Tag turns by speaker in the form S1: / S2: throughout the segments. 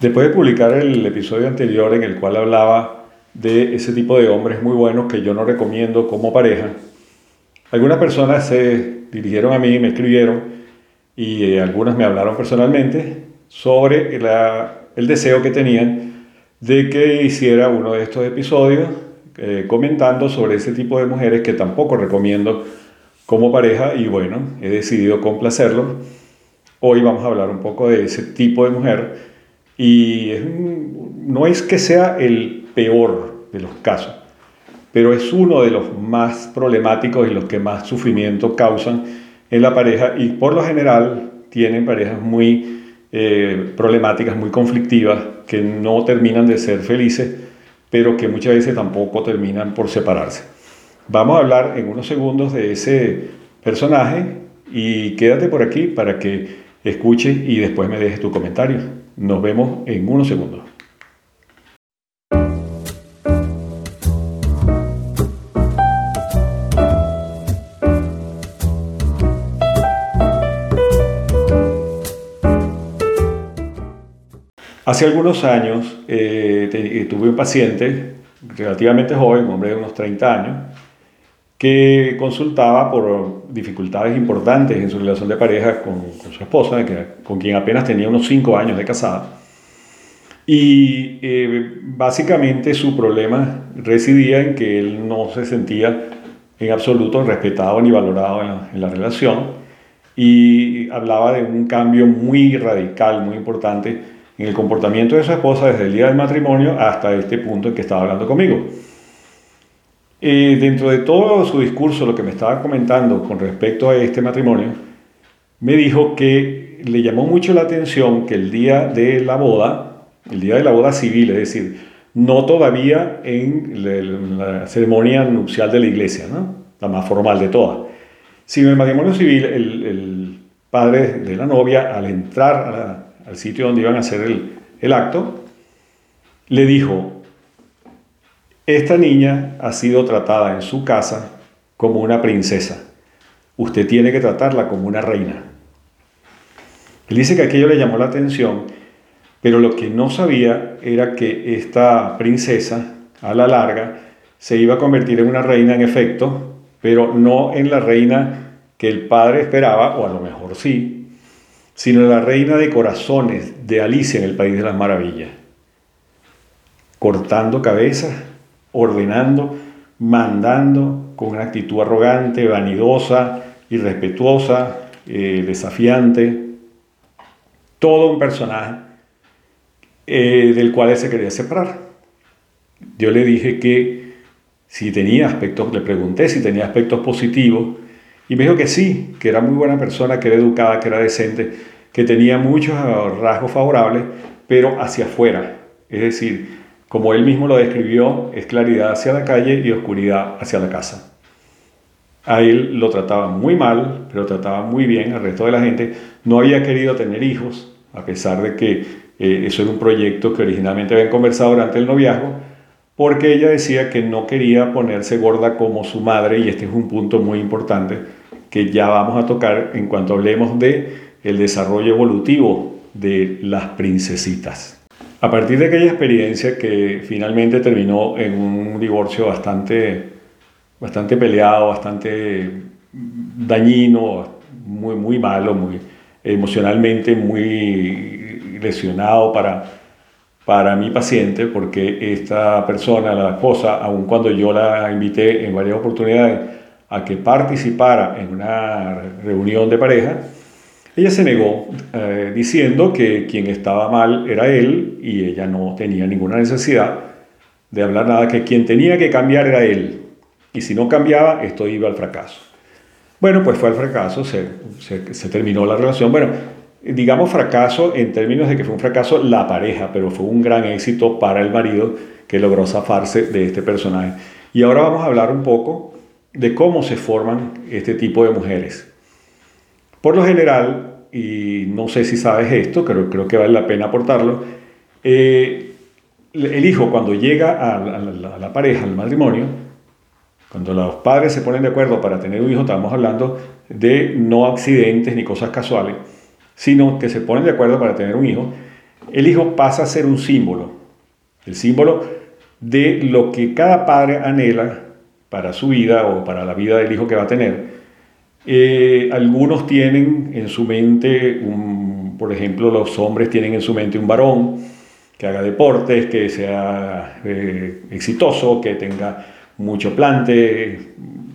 S1: Después de publicar el episodio anterior en el cual hablaba de ese tipo de hombres muy buenos que yo no recomiendo como pareja, algunas personas se dirigieron a mí, me escribieron y eh, algunas me hablaron personalmente sobre el deseo que tenían de que hiciera uno de estos episodios eh, comentando sobre ese tipo de mujeres que tampoco recomiendo como pareja y bueno, he decidido complacerlo. Hoy vamos a hablar un poco de ese tipo de mujer y no es que sea el peor de los casos, pero es uno de los más problemáticos y los que más sufrimiento causan en la pareja y por lo general tienen parejas muy eh, problemáticas, muy conflictivas, que no terminan de ser felices, pero que muchas veces tampoco terminan por separarse. Vamos a hablar en unos segundos de ese personaje y quédate por aquí para que escuche y después me dejes tu comentario. Nos vemos en unos segundos. Hace algunos años eh, eh, tuve un paciente relativamente joven, un hombre de unos 30 años, que consultaba por dificultades importantes en su relación de pareja con, su esposa, con quien apenas tenía unos 5 años de casada. Y eh, básicamente su problema residía en que él no se sentía en absoluto respetado ni valorado en la, en la relación y hablaba de un cambio muy radical, muy importante en el comportamiento de su esposa desde el día del matrimonio hasta este punto en que estaba hablando conmigo. Eh, dentro de todo su discurso, lo que me estaba comentando con respecto a este matrimonio, me dijo que le llamó mucho la atención que el día de la boda, el día de la boda civil, es decir, no todavía en la, ceremonia nupcial de la iglesia, ¿no? la más formal de todas, sino en el matrimonio civil, el, padre de la novia, al entrar al sitio donde iban a hacer el, el acto, le dijo, esta niña ha sido tratada en su casa como una princesa. Usted tiene que tratarla como una reina. Él dice que aquello le llamó la atención, pero lo que no sabía era que esta princesa, a la larga, se iba a convertir en una reina en efecto, pero no en la reina que el padre esperaba, o a lo mejor sí, sino en la reina de corazones de Alicia en el País de las Maravillas, cortando cabezas ordenando, mandando con una actitud arrogante, vanidosa, irrespetuosa, eh, desafiante. Todo un personaje eh, del cual él se quería separar. Yo le dije que si tenía aspectos, le pregunté si tenía aspectos positivos y me dijo que sí, que era muy buena persona, que era educada, que era decente, que tenía muchos rasgos favorables, pero hacia afuera. Es decir, como él mismo lo describió, es claridad hacia la calle y oscuridad hacia la casa. A él lo trataba muy mal, pero trataba muy bien al resto de la gente. No había querido tener hijos, a pesar de que eh, eso era un proyecto que originalmente habían conversado durante el noviazgo, porque ella decía que no quería ponerse gorda como su madre, y este es un punto muy importante que ya vamos a tocar en cuanto hablemos de el desarrollo evolutivo de las princesitas. A partir de aquella experiencia que finalmente terminó en un divorcio bastante, bastante peleado, bastante dañino, muy, muy malo, muy emocionalmente muy lesionado para, para mi paciente, porque esta persona, la esposa, aun cuando yo la invité en varias oportunidades a que participara en una reunión de pareja, ella se negó eh, diciendo que quien estaba mal era él y ella no tenía ninguna necesidad de hablar nada, que quien tenía que cambiar era él. Y si no cambiaba, esto iba al fracaso. Bueno, pues fue al fracaso, se, se terminó la relación. Bueno, digamos fracaso en términos de que fue un fracaso la pareja, pero fue un gran éxito para el marido que logró zafarse de este personaje. Y ahora vamos a hablar un poco de cómo se forman este tipo de mujeres. Por lo general, y no sé si sabes esto, pero creo que vale la pena aportarlo, eh, el hijo cuando llega a la, pareja, al matrimonio, cuando los padres se ponen de acuerdo para tener un hijo, estamos hablando de no accidentes ni cosas casuales, sino que se ponen de acuerdo para tener un hijo, el hijo pasa a ser un símbolo, el símbolo de lo que cada padre anhela para su vida o para la vida del hijo que va a tener. Eh, algunos tienen en su mente, por ejemplo, los hombres tienen en su mente un varón que haga deportes, que sea eh, exitoso, que tenga mucho plante,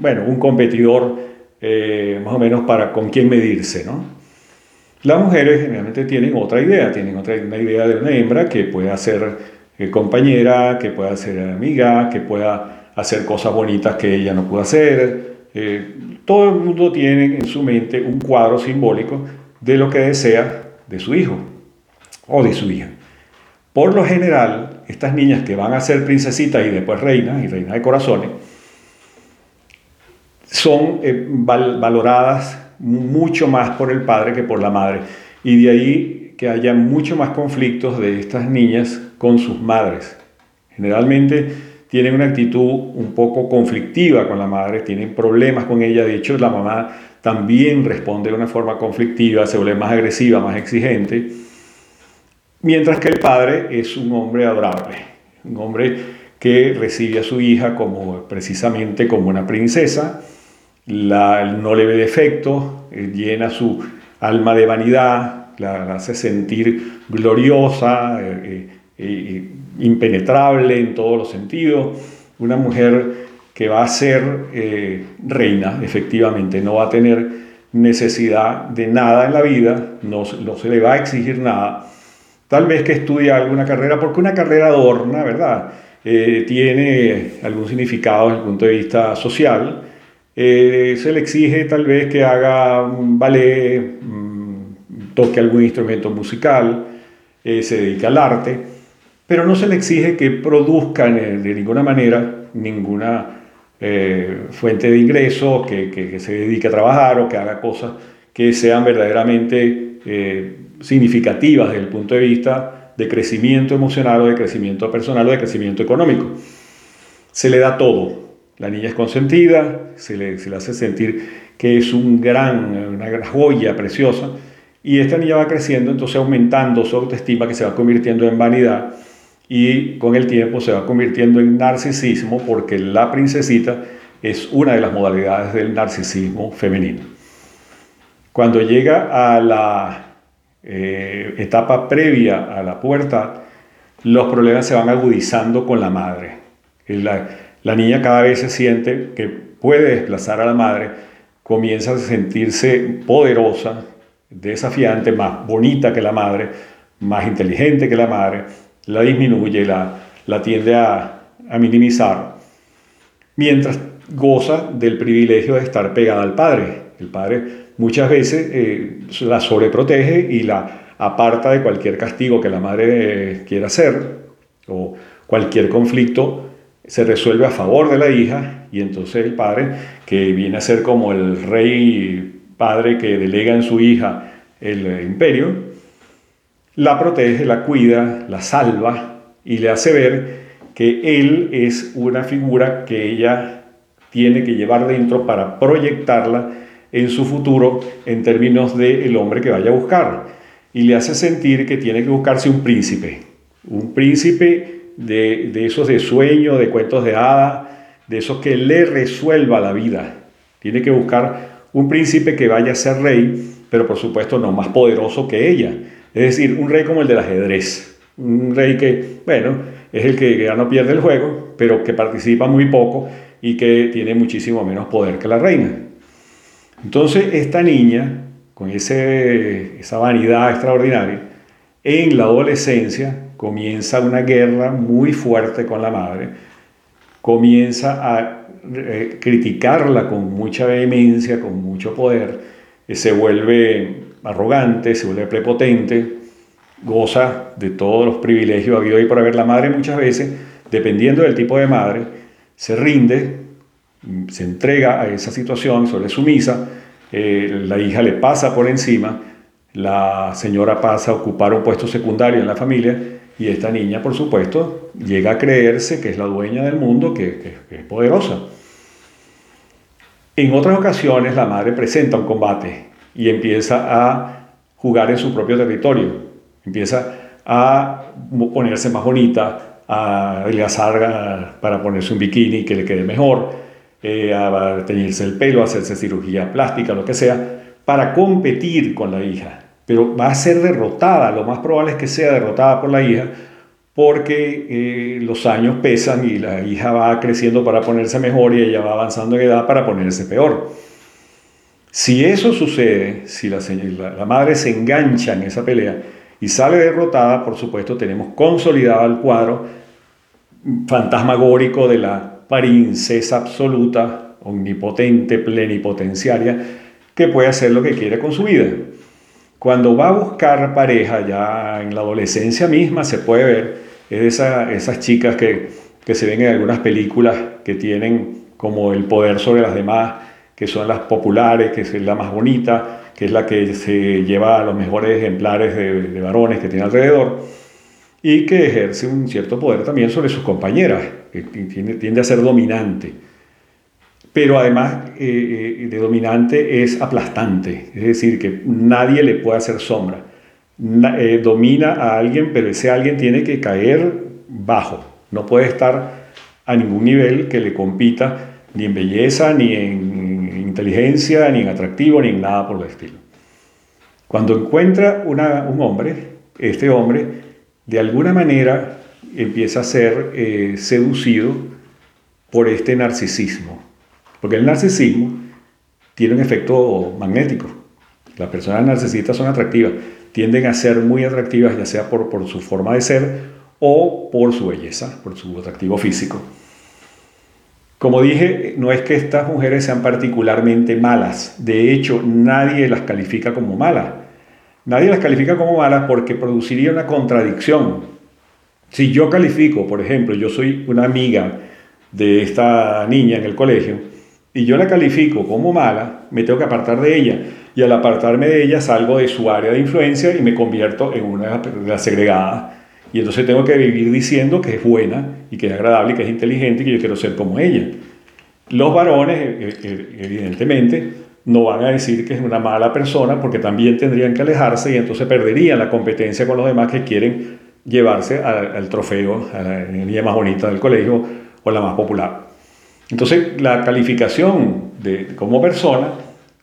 S1: bueno, un competidor eh, más o menos para con quién medirse, ¿no? Las mujeres generalmente tienen otra idea, tienen otra una idea de una hembra que pueda ser eh, compañera, que pueda ser amiga, que pueda hacer cosas bonitas que ella no pudo hacer. Eh, todo el mundo tiene en su mente un cuadro simbólico de lo que desea de su hijo o de su hija. Por lo general, estas niñas que van a ser princesitas y después reinas y reinas de corazones, son eh, valoradas mucho más por el padre que por la madre. Y de ahí que haya mucho más conflictos de estas niñas con sus madres. Generalmente tienen una actitud un poco conflictiva con la madre, tienen problemas con ella. De hecho, la mamá también responde de una forma conflictiva, se vuelve más agresiva, más exigente. Mientras que el padre es un hombre adorable, un hombre que recibe a su hija como precisamente como una princesa, la, no le ve defecto, eh, llena su alma de vanidad, la, hace sentir gloriosa, eh, eh, impenetrable en todos los sentidos, una mujer que va a ser reina, efectivamente, no va a tener necesidad de nada en la vida, no, se le va a exigir nada, tal vez que estudie alguna carrera, porque una carrera adorna, ¿verdad? tiene algún significado desde el punto de vista social, eh, se le exige tal vez que haga un ballet, mm, toque algún instrumento musical, eh, se dedica al arte, pero no se le exige que produzca de ninguna manera ninguna eh, fuente de ingreso, que, que, se dedique a trabajar o que haga cosas que sean verdaderamente significativas desde el punto de vista de crecimiento emocional o de crecimiento personal o de crecimiento económico. Se le da todo, la niña es consentida, se le, se le hace sentir que es un gran, una joya preciosa, y esta niña va creciendo, entonces aumentando su autoestima que se va convirtiendo en vanidad y con el tiempo se va convirtiendo en narcisismo porque la princesita es una de las modalidades del narcisismo femenino. Cuando llega a la eh, etapa previa a la pubertad, los problemas se van agudizando con la madre. La, la niña cada vez se siente que puede desplazar a la madre, comienza a sentirse poderosa, desafiante, más bonita que la madre, más inteligente que la madre, la disminuye, la, la tiende a, minimizar, mientras goza del privilegio de estar pegada al padre. El padre muchas veces eh, la sobreprotege y la aparta de cualquier castigo que la madre eh, quiera hacer o cualquier conflicto se resuelve a favor de la hija y entonces el padre, que viene a ser como el rey padre que delega en su hija el imperio, la protege, la cuida, la salva y le hace ver que él es una figura que ella tiene que llevar dentro para proyectarla en su futuro en términos del el hombre que vaya a buscar. Y le hace sentir que tiene que buscarse un príncipe, un príncipe de, esos de sueño, de cuentos de hada, de esos que le resuelva la vida. Tiene que buscar un príncipe que vaya a ser rey, pero por supuesto no más poderoso que ella. Es decir, un rey como el del ajedrez. Un rey que, bueno, es el que ya no pierde el juego, pero que participa muy poco y que tiene muchísimo menos poder que la reina. Entonces, esta niña, con ese, esa vanidad extraordinaria, en la adolescencia comienza una guerra muy fuerte con la madre, comienza a eh, criticarla con mucha vehemencia, con mucho poder, eh, se vuelve arrogante, se vuelve prepotente, goza de todos los privilegios habido y por haber. La madre muchas veces, dependiendo del tipo de madre, se rinde, se entrega a esa situación, suele sumisa, eh, la hija le pasa por encima, la señora pasa a ocupar un puesto secundario en la familia y esta niña, por supuesto, llega a creerse que es la dueña del mundo, que, es poderosa. En otras ocasiones la madre presenta un combate y empieza a jugar en su propio territorio, empieza a ponerse más bonita, a adelgazar para ponerse un bikini que le quede mejor, eh, a teñirse el pelo, a hacerse cirugía plástica, lo que sea, para competir con la hija. Pero va a ser derrotada, lo más probable es que sea derrotada por la hija, porque eh, los años pesan y la hija va creciendo para ponerse mejor y ella va avanzando en edad para ponerse peor. Si eso sucede, si la, madre se engancha en esa pelea y sale derrotada, por supuesto tenemos consolidado el cuadro fantasmagórico de la princesa absoluta, omnipotente, plenipotenciaria, que puede hacer lo que quiere con su vida. Cuando va a buscar pareja, ya en la adolescencia misma se puede ver, es esas chicas que se ven en algunas películas que tienen como el poder sobre las demás, que son las populares, que es la más bonita, que es la que se lleva a los mejores ejemplares de, varones que tiene alrededor, y que ejerce un cierto poder también sobre sus compañeras, que tiende, a ser dominante. Pero además eh, eh, de dominante es aplastante, es decir, que nadie le puede hacer sombra. Eh, domina a alguien, pero ese alguien tiene que caer bajo, no puede estar a ningún nivel que le compita ni en belleza, ni en inteligencia, ni en atractivo, ni en nada por el estilo. Cuando encuentra un hombre, este hombre, de alguna manera empieza a ser eh, seducido por este narcisismo. Porque el narcisismo tiene un efecto magnético. Las personas narcisistas son atractivas, tienden a ser muy atractivas, ya sea por, por su forma de ser o por su belleza, por su atractivo físico. Como dije, no es que estas mujeres sean particularmente malas. De hecho, nadie las califica como malas. Nadie las califica como malas porque produciría una contradicción. Si yo califico, por ejemplo, yo soy una amiga de esta niña en el colegio y yo la califico como mala, me tengo que apartar de ella. Y al apartarme de ella salgo de su área de influencia y me convierto en una de las segregadas y entonces tengo que vivir diciendo que es buena y que es agradable y que es inteligente y que yo quiero ser como ella. Los varones, eh, eh, evidentemente, no van a decir que es una mala persona porque también tendrían que alejarse y entonces perderían la competencia con los demás que quieren llevarse al, trofeo, a la niña más bonita del colegio o la más popular. Entonces, la calificación de, como persona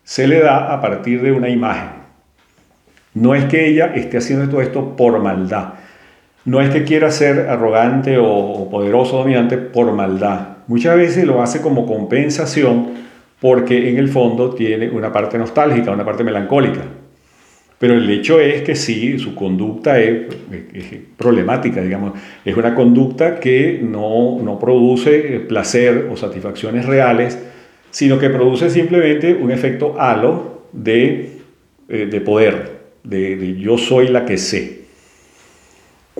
S1: se le da a partir de una imagen. No es que ella esté haciendo todo esto por maldad, no es que quiera ser arrogante o poderoso, dominante por maldad. Muchas veces lo hace como compensación porque en el fondo tiene una parte nostálgica, una parte melancólica. Pero el hecho es que sí, su conducta es, problemática, digamos. Es una conducta que no, no, produce placer o satisfacciones reales, sino que produce simplemente un efecto halo de, eh, de poder, de, de yo soy la que sé.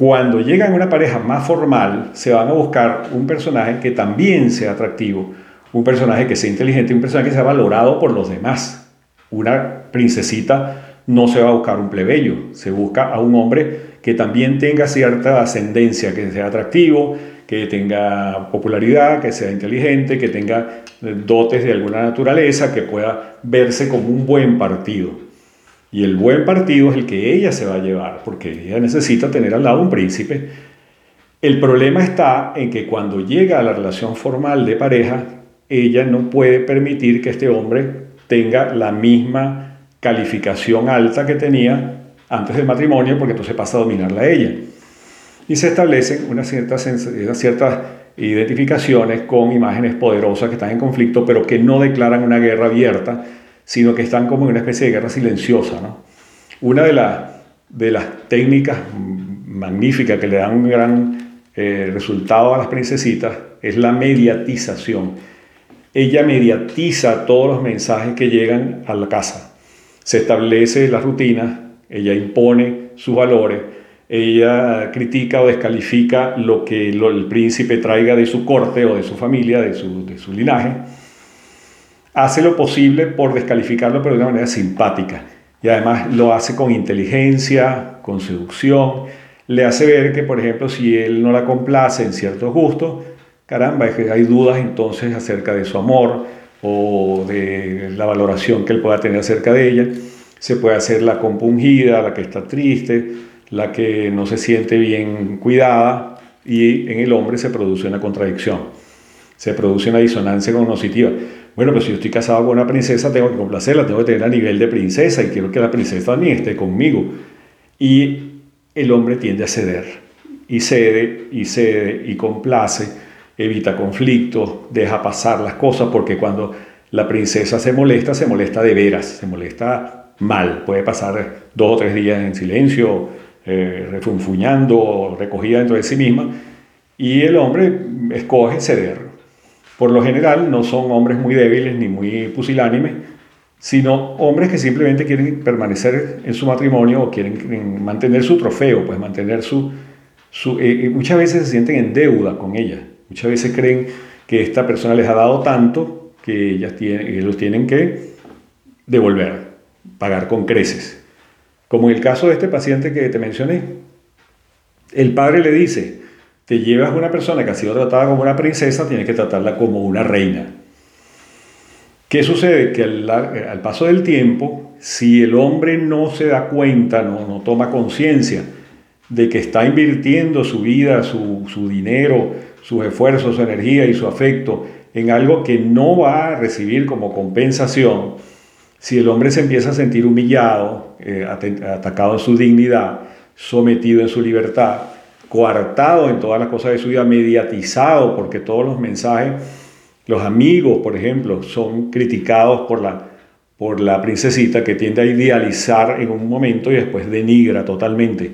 S1: Cuando llegan a una pareja más formal, se van a buscar un personaje que también sea atractivo, un personaje que sea inteligente, un personaje que sea valorado por los demás. Una princesita no se va a buscar un plebeyo, se busca a un hombre que también tenga cierta ascendencia, que sea atractivo, que tenga popularidad, que sea inteligente, que tenga dotes de alguna naturaleza, que pueda verse como un buen partido. Y el buen partido es el que ella se va a llevar, porque ella necesita tener al lado un príncipe. El problema está en que cuando llega a la relación formal de pareja, ella no puede permitir que este hombre tenga la misma calificación alta que tenía antes del matrimonio, porque entonces pasa a dominarla a ella. Y se establecen unas ciertas, unas ciertas identificaciones con imágenes poderosas que están en conflicto, pero que no declaran una guerra abierta, sino que están como en una especie de guerra silenciosa. ¿no? Una de, de las técnicas magníficas que le dan un gran eh, resultado a las princesitas es la mediatización. Ella mediatiza todos los mensajes que llegan a la casa. Se establece la rutina, ella impone sus valores, ella critica o descalifica lo que el príncipe traiga de su corte o de su familia, de su, de su linaje hace lo posible por descalificarlo, pero de una manera simpática. Y además lo hace con inteligencia, con seducción. Le hace ver que, por ejemplo, si él no la complace en ciertos gustos, caramba, es que hay dudas entonces acerca de su amor o de la valoración que él pueda tener acerca de ella. Se puede hacer la compungida, la que está triste, la que no se siente bien cuidada y en el hombre se produce una contradicción, se produce una disonancia cognitiva. Bueno, pues si yo estoy casado con una princesa, tengo que complacerla, tengo que tener a nivel de princesa y quiero que la princesa también esté conmigo. Y el hombre tiende a ceder, y cede, y cede, y complace, evita conflictos, deja pasar las cosas, porque cuando la princesa se molesta, se molesta de veras, se molesta mal, puede pasar dos o tres días en silencio, eh, refunfuñando, recogida dentro de sí misma, y el hombre escoge ceder. Por lo general no son hombres muy débiles ni muy pusilánimes, sino hombres que simplemente quieren permanecer en su matrimonio o quieren mantener su trofeo, pues mantener su... su eh, muchas veces se sienten en deuda con ella, muchas veces creen que esta persona les ha dado tanto que ellas tienen, ellos tienen que devolver, pagar con creces. Como en el caso de este paciente que te mencioné, el padre le dice, te llevas una persona que ha sido tratada como una princesa, tienes que tratarla como una reina. ¿Qué sucede? Que al, paso del tiempo, si el hombre no se da cuenta, no, no toma conciencia de que está invirtiendo su vida, su, su dinero, sus esfuerzos, su energía y su afecto en algo que no va a recibir como compensación, si el hombre se empieza a sentir humillado, eh, atacado en su dignidad, sometido en su libertad, coartado en todas las cosas de su vida, mediatizado, porque todos los mensajes, los amigos, por ejemplo, son criticados por la, por la princesita que tiende a idealizar en un momento y después denigra totalmente.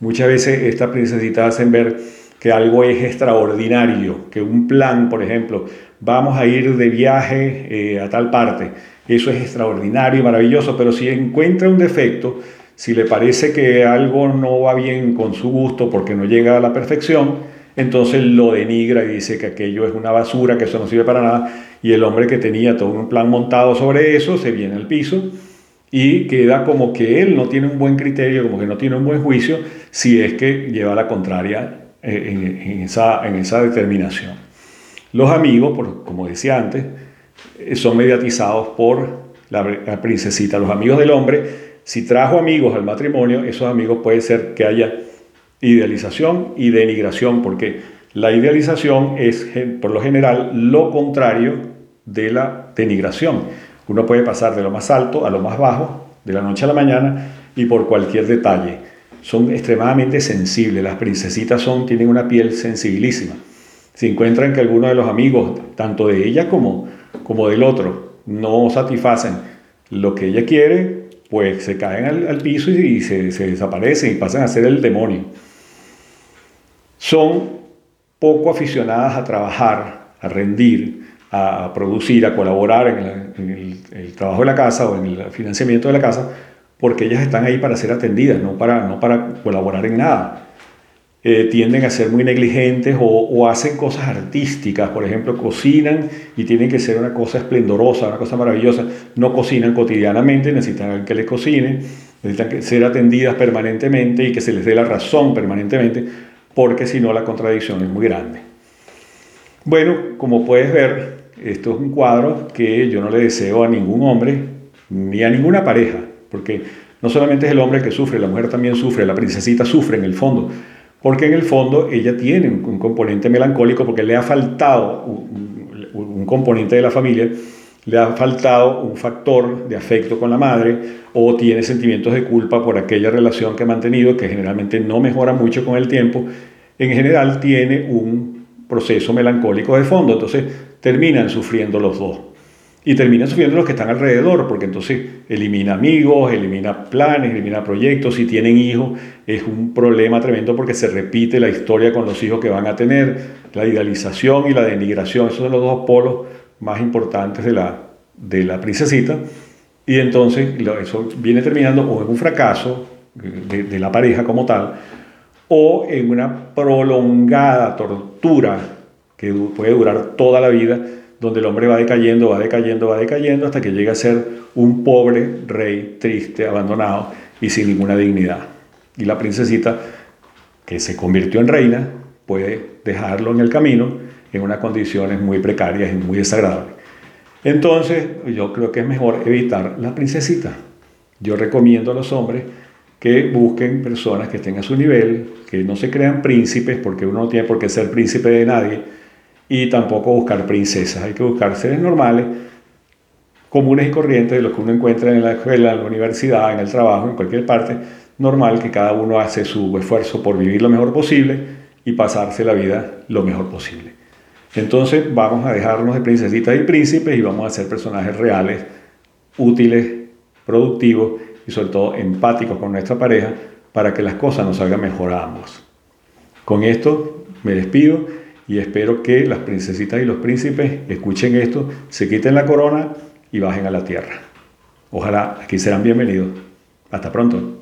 S1: Muchas veces estas princesitas hacen ver que algo es extraordinario, que un plan, por ejemplo, vamos a ir de viaje eh, a tal parte, eso es extraordinario y maravilloso, pero si encuentra un defecto, si le parece que algo no va bien con su gusto porque no llega a la perfección, entonces lo denigra y dice que aquello es una basura, que eso no sirve para nada, y el hombre que tenía todo un plan montado sobre eso se viene al piso y queda como que él no tiene un buen criterio, como que no tiene un buen juicio, si es que lleva la contraria eh, en, esa, en esa determinación. Los amigos, como decía antes, eh, son mediatizados por la, princesita. Los amigos del hombre, si trajo amigos al matrimonio, esos amigos puede ser que haya idealización y denigración, porque la idealización es por lo general lo contrario de la denigración. Uno puede pasar de lo más alto a lo más bajo, de la noche a la mañana, y por cualquier detalle. Son extremadamente sensibles. Las princesitas son, tienen una piel sensibilísima. Si encuentran que alguno de los amigos, tanto de ella como como del otro no satisfacen lo que ella quiere, pues se caen al, piso y, se, se, desaparecen y pasan a ser el demonio. Son poco aficionadas a trabajar, a rendir, a producir, a colaborar en, el, el, trabajo de la casa o en el financiamiento de la casa, porque ellas están ahí para ser atendidas, no para, no para colaborar en nada. Eh, tienden a ser muy negligentes o, hacen cosas artísticas, por ejemplo, cocinan y tienen que ser una cosa esplendorosa, una cosa maravillosa. No cocinan cotidianamente, necesitan que les cocine, necesitan ser atendidas permanentemente y que se les dé la razón permanentemente, porque si no la contradicción es muy grande. Bueno, como puedes ver, esto es un cuadro que yo no le deseo a ningún hombre ni a ninguna pareja, porque no solamente es el hombre que sufre, la mujer también sufre, la princesita sufre en el fondo porque en el fondo ella tiene un, componente melancólico porque le ha faltado un, componente de la familia, le ha faltado un factor de afecto con la madre o tiene sentimientos de culpa por aquella relación que ha mantenido que generalmente no mejora mucho con el tiempo, en general tiene un proceso melancólico de fondo, entonces terminan sufriendo los dos y terminan sufriendo los que están alrededor, porque entonces elimina amigos, elimina planes, elimina proyectos, si tienen hijos es un problema tremendo porque se repite la historia con los hijos que van a tener, la idealización y la denigración, esos son los dos polos más importantes de la, de la princesita, y entonces eso viene terminando o en un fracaso de, de la pareja como tal, o en una prolongada tortura que puede durar toda la vida, donde el hombre va decayendo, va decayendo, va decayendo, hasta que llega a ser un pobre rey triste, abandonado y sin ninguna dignidad. Y la princesita, que se convirtió en reina, puede dejarlo en el camino en unas condiciones muy precarias y muy desagradables. Entonces, yo creo que es mejor evitar la princesita. Yo recomiendo a los hombres que busquen personas que estén a su nivel, que no se crean príncipes, porque uno no tiene por qué ser príncipe de nadie, y tampoco buscar princesas. Hay que buscar seres normales, comunes y corrientes, de los que uno encuentra en la escuela, en la universidad, en el trabajo, en cualquier parte, normal que cada uno hace su esfuerzo por vivir lo mejor posible y pasarse la vida lo mejor posible. Entonces vamos a dejarnos de princesitas y príncipes y vamos a ser personajes reales, útiles, productivos y sobre todo empáticos con nuestra pareja para que las cosas nos salgan mejor a ambos. Con esto me despido y espero que las princesitas y los príncipes escuchen esto, se quiten la corona y bajen a la tierra. Ojalá aquí serán bienvenidos. Hasta pronto.